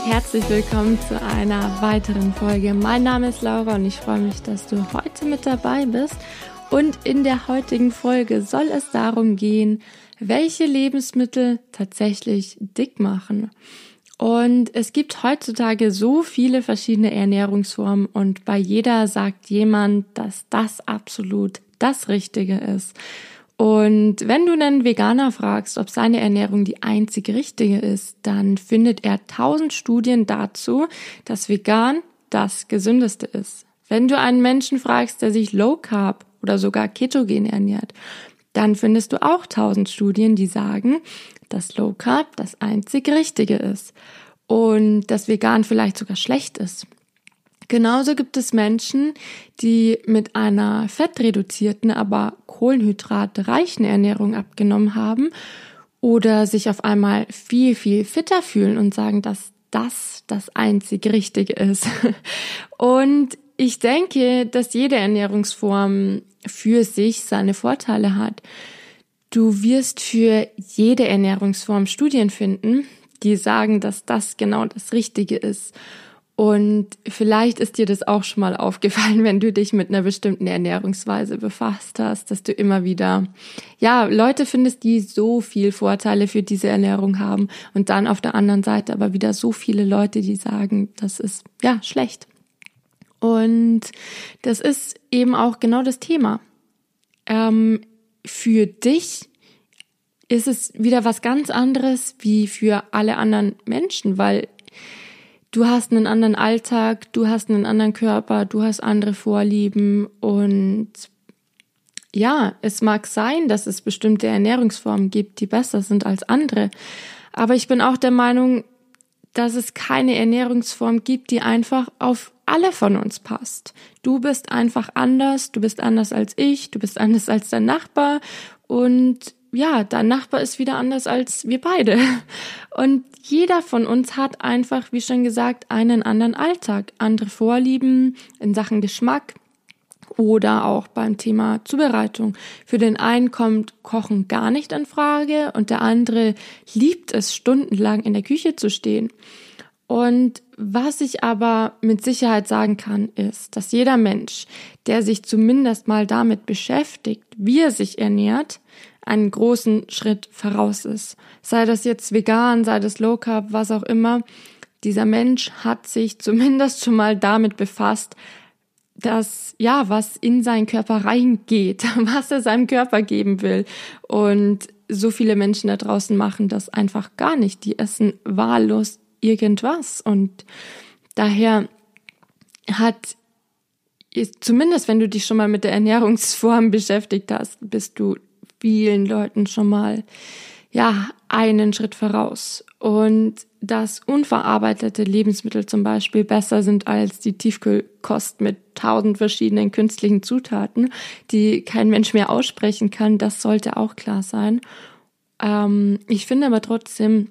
Und herzlich willkommen zu einer weiteren Folge. Mein Name ist Laura und ich freue mich, dass du heute mit dabei bist. Und in der heutigen Folge soll es darum gehen, welche Lebensmittel tatsächlich dick machen. Und es gibt heutzutage so viele verschiedene Ernährungsformen und bei jeder sagt jemand, dass das absolut das Richtige ist. Und wenn du einen Veganer fragst, ob seine Ernährung die einzige richtige ist, dann findet er tausend Studien dazu, dass vegan das gesündeste ist. Wenn du einen Menschen fragst, der sich Low Carb oder sogar ketogen ernährt, dann findest du auch tausend Studien, die sagen, dass Low Carb das einzig Richtige ist und dass vegan vielleicht sogar schlecht ist. Genauso gibt es Menschen, die mit einer fettreduzierten, aber kohlenhydratreichen Ernährung abgenommen haben oder sich auf einmal viel, viel fitter fühlen und sagen, dass das das einzig Richtige ist. Und ich denke, dass jede Ernährungsform für sich seine Vorteile hat. Du wirst für jede Ernährungsform Studien finden, die sagen, dass das genau das Richtige ist. Und vielleicht ist dir das auch schon mal aufgefallen, wenn du dich mit einer bestimmten Ernährungsweise befasst hast, dass du immer wieder, ja, Leute findest, die so viel Vorteile für diese Ernährung haben und dann auf der anderen Seite aber wieder so viele Leute, die sagen, das ist, ja, schlecht. Und das ist eben auch genau das Thema. Ähm, für dich ist es wieder was ganz anderes wie für alle anderen Menschen, weil du hast einen anderen Alltag, du hast einen anderen Körper, du hast andere Vorlieben und ja, es mag sein, dass es bestimmte Ernährungsformen gibt, die besser sind als andere. Aber ich bin auch der Meinung, dass es keine Ernährungsform gibt, die einfach auf alle von uns passt. Du bist einfach anders, du bist anders als ich, du bist anders als dein Nachbar und ja, dein Nachbar ist wieder anders als wir beide. Und jeder von uns hat einfach, wie schon gesagt, einen anderen Alltag, andere Vorlieben in Sachen Geschmack oder auch beim Thema Zubereitung. Für den einen kommt Kochen gar nicht in Frage und der andere liebt es, stundenlang in der Küche zu stehen. Und was ich aber mit Sicherheit sagen kann, ist, dass jeder Mensch, der sich zumindest mal damit beschäftigt, wie er sich ernährt, einen großen Schritt voraus ist. Sei das jetzt vegan, sei das Low Carb, was auch immer. Dieser Mensch hat sich zumindest schon mal damit befasst, dass, ja, was in seinen Körper reingeht, was er seinem Körper geben will. Und so viele Menschen da draußen machen das einfach gar nicht. Die essen wahllos irgendwas. Und daher hat zumindest wenn du dich schon mal mit der Ernährungsform beschäftigt hast, bist du vielen Leuten schon mal, ja, einen Schritt voraus. Und dass unverarbeitete Lebensmittel zum Beispiel besser sind als die Tiefkühlkost mit tausend verschiedenen künstlichen Zutaten, die kein Mensch mehr aussprechen kann, das sollte auch klar sein. Ähm, ich finde aber trotzdem,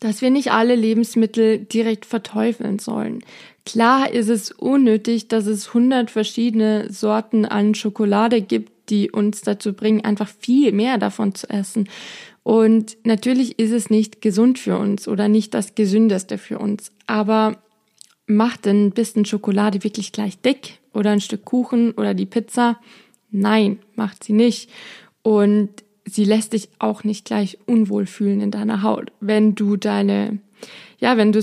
dass wir nicht alle Lebensmittel direkt verteufeln sollen. Klar ist es unnötig, dass es hundert verschiedene Sorten an Schokolade gibt, die uns dazu bringen, einfach viel mehr davon zu essen. Und natürlich ist es nicht gesund für uns oder nicht das Gesündeste für uns. Aber macht ein bisschen Schokolade wirklich gleich dick oder ein Stück Kuchen oder die Pizza? Nein, macht sie nicht. Und sie lässt dich auch nicht gleich unwohl fühlen in deiner Haut, wenn du deine, ja, wenn du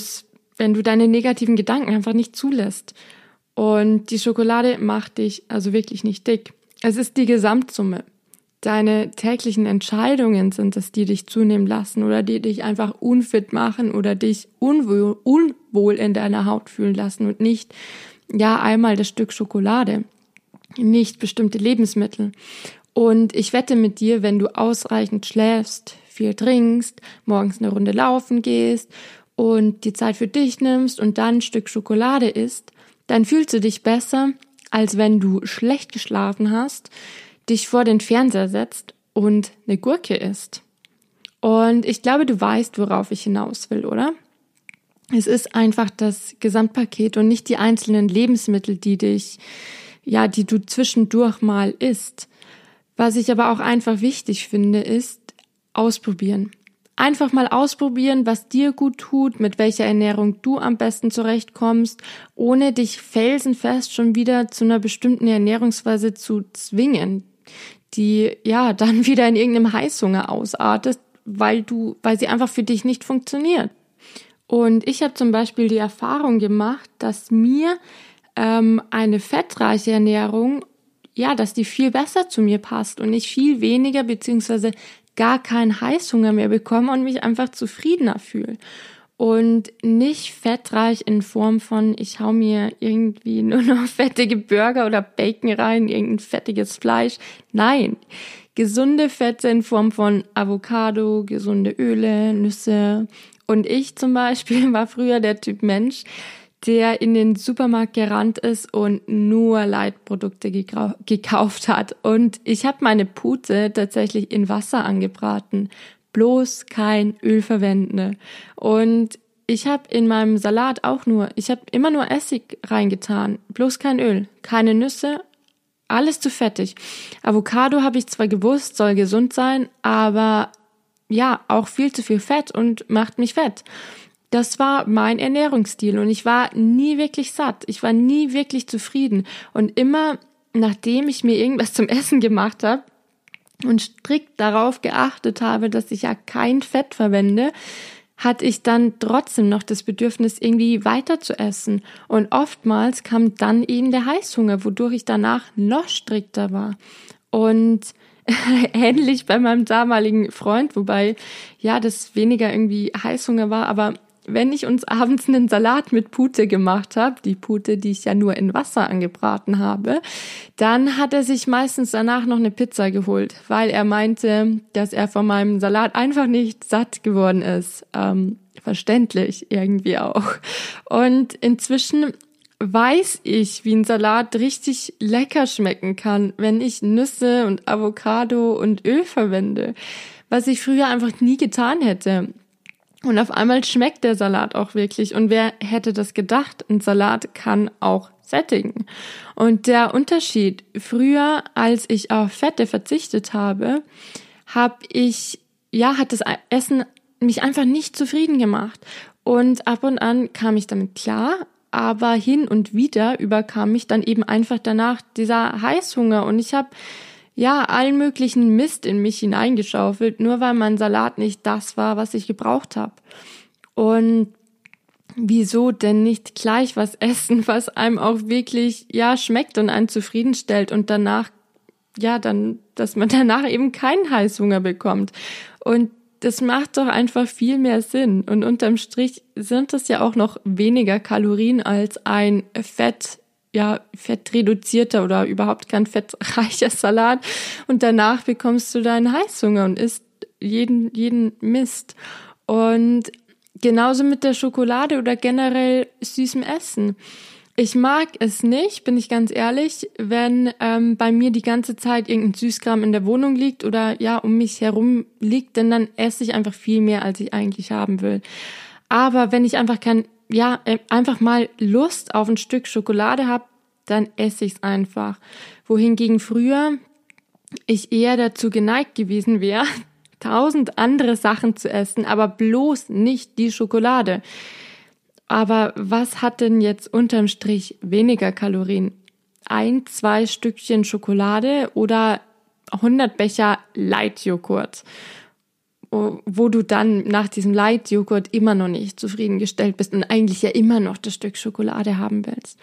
wenn du deine negativen Gedanken einfach nicht zulässt. Und die Schokolade macht dich also wirklich nicht dick. Es ist die Gesamtsumme. Deine täglichen Entscheidungen sind es, die dich zunehmen lassen oder die dich einfach unfit machen oder dich unwohl, unwohl in deiner Haut fühlen lassen und nicht, ja, einmal das Stück Schokolade, nicht bestimmte Lebensmittel. Und ich wette mit dir, wenn du ausreichend schläfst, viel trinkst, morgens eine Runde laufen gehst und die Zeit für dich nimmst und dann ein Stück Schokolade isst, dann fühlst du dich besser, als wenn du schlecht geschlafen hast, dich vor den Fernseher setzt und eine Gurke isst. Und ich glaube, du weißt, worauf ich hinaus will, oder? Es ist einfach das Gesamtpaket und nicht die einzelnen Lebensmittel, die dich, ja, die du zwischendurch mal isst. Was ich aber auch einfach wichtig finde, ist ausprobieren. Einfach mal ausprobieren, was dir gut tut, mit welcher Ernährung du am besten zurechtkommst, ohne dich felsenfest schon wieder zu einer bestimmten Ernährungsweise zu zwingen, die ja dann wieder in irgendeinem Heißhunger ausartet, weil du, weil sie einfach für dich nicht funktioniert. Und ich habe zum Beispiel die Erfahrung gemacht, dass mir ähm, eine fettreiche Ernährung, ja, dass die viel besser zu mir passt und ich viel weniger beziehungsweise gar keinen Heißhunger mehr bekomme und mich einfach zufriedener fühle. Und nicht fettreich in Form von, ich hau mir irgendwie nur noch fettige Burger oder Bacon rein, irgendein fettiges Fleisch. Nein, gesunde Fette in Form von Avocado, gesunde Öle, Nüsse. Und ich zum Beispiel war früher der Typ Mensch, der in den Supermarkt gerannt ist und nur Leitprodukte gekauft hat. Und ich habe meine Pute tatsächlich in Wasser angebraten. Bloß kein Öl verwenden. Und ich habe in meinem Salat auch nur, ich habe immer nur Essig reingetan. Bloß kein Öl. Keine Nüsse. Alles zu fettig. Avocado habe ich zwar gewusst, soll gesund sein, aber ja, auch viel zu viel Fett und macht mich fett das war mein Ernährungsstil und ich war nie wirklich satt. Ich war nie wirklich zufrieden. Und immer nachdem ich mir irgendwas zum Essen gemacht habe und strikt darauf geachtet habe, dass ich ja kein Fett verwende, hatte ich dann trotzdem noch das Bedürfnis, irgendwie weiter zu essen. Und oftmals kam dann eben der Heißhunger, wodurch ich danach noch strikter war. Und ähnlich bei meinem damaligen Freund, wobei ja das weniger irgendwie Heißhunger war, aber wenn ich uns abends einen Salat mit Pute gemacht habe, die Pute, die ich ja nur in Wasser angebraten habe, dann hat er sich meistens danach noch eine Pizza geholt, weil er meinte, dass er von meinem Salat einfach nicht satt geworden ist. Ähm, verständlich irgendwie auch. Und inzwischen weiß ich, wie ein Salat richtig lecker schmecken kann, wenn ich Nüsse und Avocado und Öl verwende, was ich früher einfach nie getan hätte. Und auf einmal schmeckt der Salat auch wirklich. Und wer hätte das gedacht? Ein Salat kann auch sättigen. Und der Unterschied, früher, als ich auf Fette verzichtet habe, habe ich, ja, hat das Essen mich einfach nicht zufrieden gemacht. Und ab und an kam ich damit klar, aber hin und wieder überkam mich dann eben einfach danach dieser Heißhunger. Und ich habe ja, allen möglichen Mist in mich hineingeschaufelt, nur weil mein Salat nicht das war, was ich gebraucht habe. Und wieso denn nicht gleich was essen, was einem auch wirklich, ja, schmeckt und einen zufriedenstellt und danach, ja, dann, dass man danach eben keinen Heißhunger bekommt. Und das macht doch einfach viel mehr Sinn. Und unterm Strich sind das ja auch noch weniger Kalorien als ein Fett ja, fettreduzierter oder überhaupt kein fettreicher Salat und danach bekommst du deinen Heißhunger und isst jeden, jeden Mist. Und genauso mit der Schokolade oder generell süßem Essen. Ich mag es nicht, bin ich ganz ehrlich, wenn ähm, bei mir die ganze Zeit irgendein Süßkram in der Wohnung liegt oder ja um mich herum liegt, denn dann esse ich einfach viel mehr, als ich eigentlich haben will. Aber wenn ich einfach kein ja, äh, einfach mal Lust auf ein Stück Schokolade habe, dann esse ich es einfach. Wohingegen früher ich eher dazu geneigt gewesen wäre, tausend andere Sachen zu essen, aber bloß nicht die Schokolade. Aber was hat denn jetzt unterm Strich weniger Kalorien? Ein, zwei Stückchen Schokolade oder 100 Becher Leitjoghurt? wo du dann nach diesem Leitjoghurt immer noch nicht zufriedengestellt bist und eigentlich ja immer noch das Stück Schokolade haben willst.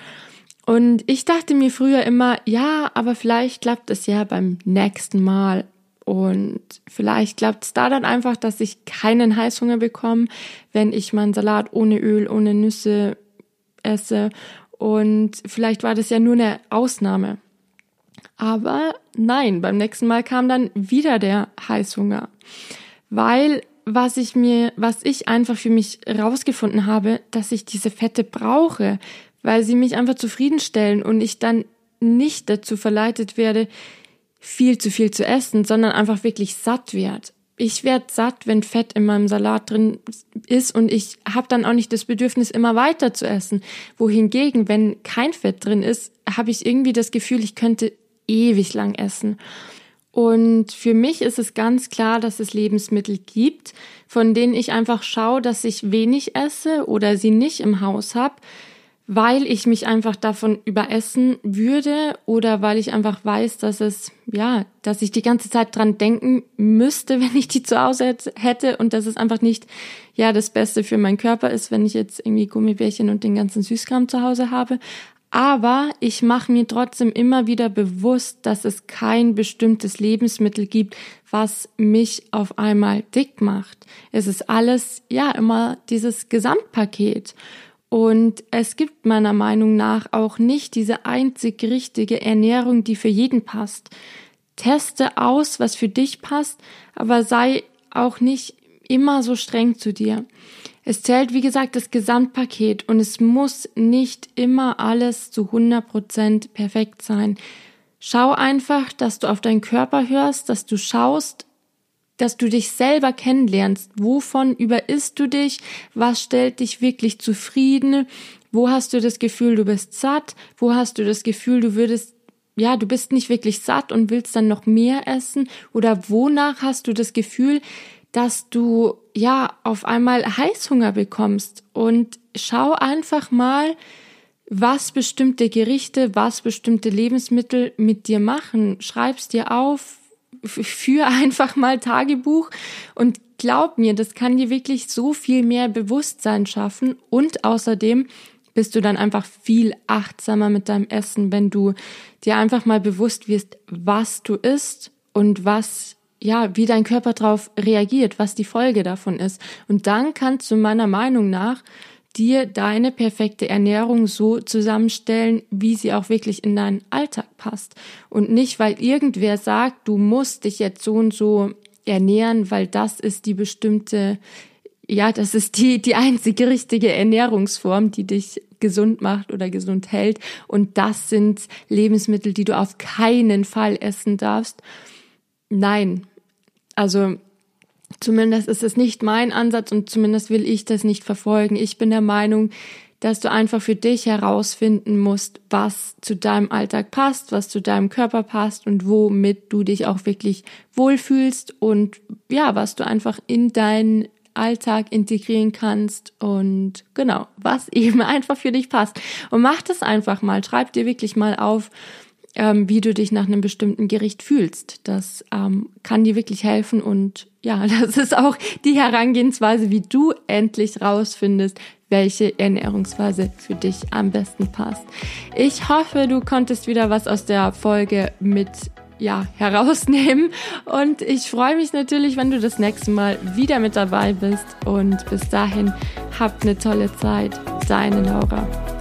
Und ich dachte mir früher immer, ja, aber vielleicht klappt es ja beim nächsten Mal. Und vielleicht klappt es da dann einfach, dass ich keinen Heißhunger bekomme, wenn ich meinen Salat ohne Öl, ohne Nüsse esse. Und vielleicht war das ja nur eine Ausnahme. Aber nein, beim nächsten Mal kam dann wieder der Heißhunger weil was ich mir, was ich einfach für mich rausgefunden habe, dass ich diese Fette brauche, weil sie mich einfach zufriedenstellen und ich dann nicht dazu verleitet werde, viel zu viel zu essen, sondern einfach wirklich satt werde. Ich werde satt, wenn Fett in meinem Salat drin ist und ich habe dann auch nicht das Bedürfnis, immer weiter zu essen. Wohingegen, wenn kein Fett drin ist, habe ich irgendwie das Gefühl, ich könnte ewig lang essen. Und für mich ist es ganz klar, dass es Lebensmittel gibt, von denen ich einfach schaue, dass ich wenig esse oder sie nicht im Haus habe, weil ich mich einfach davon überessen würde oder weil ich einfach weiß, dass es, ja, dass ich die ganze Zeit dran denken müsste, wenn ich die zu Hause hätte und dass es einfach nicht, ja, das Beste für meinen Körper ist, wenn ich jetzt irgendwie Gummibärchen und den ganzen Süßkram zu Hause habe. Aber ich mache mir trotzdem immer wieder bewusst, dass es kein bestimmtes Lebensmittel gibt, was mich auf einmal dick macht. Es ist alles, ja, immer dieses Gesamtpaket. Und es gibt meiner Meinung nach auch nicht diese einzig richtige Ernährung, die für jeden passt. Teste aus, was für dich passt, aber sei auch nicht immer so streng zu dir. Es zählt, wie gesagt, das Gesamtpaket und es muss nicht immer alles zu 100 Prozent perfekt sein. Schau einfach, dass du auf deinen Körper hörst, dass du schaust, dass du dich selber kennenlernst. Wovon überisst du dich? Was stellt dich wirklich zufrieden? Wo hast du das Gefühl, du bist satt? Wo hast du das Gefühl, du würdest ja, du bist nicht wirklich satt und willst dann noch mehr essen? Oder wonach hast du das Gefühl, dass du ja auf einmal Heißhunger bekommst und schau einfach mal, was bestimmte Gerichte, was bestimmte Lebensmittel mit dir machen. Schreib's dir auf, für einfach mal Tagebuch und glaub mir, das kann dir wirklich so viel mehr Bewusstsein schaffen und außerdem bist du dann einfach viel achtsamer mit deinem Essen, wenn du dir einfach mal bewusst wirst, was du isst und was ja, wie dein Körper darauf reagiert, was die Folge davon ist. Und dann kannst du meiner Meinung nach dir deine perfekte Ernährung so zusammenstellen, wie sie auch wirklich in deinen Alltag passt. Und nicht, weil irgendwer sagt, du musst dich jetzt so und so ernähren, weil das ist die bestimmte, ja, das ist die, die einzige richtige Ernährungsform, die dich gesund macht oder gesund hält. Und das sind Lebensmittel, die du auf keinen Fall essen darfst. Nein, also zumindest ist es nicht mein Ansatz und zumindest will ich das nicht verfolgen. Ich bin der Meinung, dass du einfach für dich herausfinden musst, was zu deinem Alltag passt, was zu deinem Körper passt und womit du dich auch wirklich wohlfühlst und ja, was du einfach in deinen Alltag integrieren kannst und genau, was eben einfach für dich passt. Und mach das einfach mal, schreib dir wirklich mal auf, ähm, wie du dich nach einem bestimmten Gericht fühlst. Das ähm, kann dir wirklich helfen und ja, das ist auch die Herangehensweise, wie du endlich rausfindest, welche Ernährungsweise für dich am besten passt. Ich hoffe, du konntest wieder was aus der Folge mit ja, herausnehmen. Und ich freue mich natürlich, wenn du das nächste Mal wieder mit dabei bist. Und bis dahin, habt eine tolle Zeit. Deine Laura.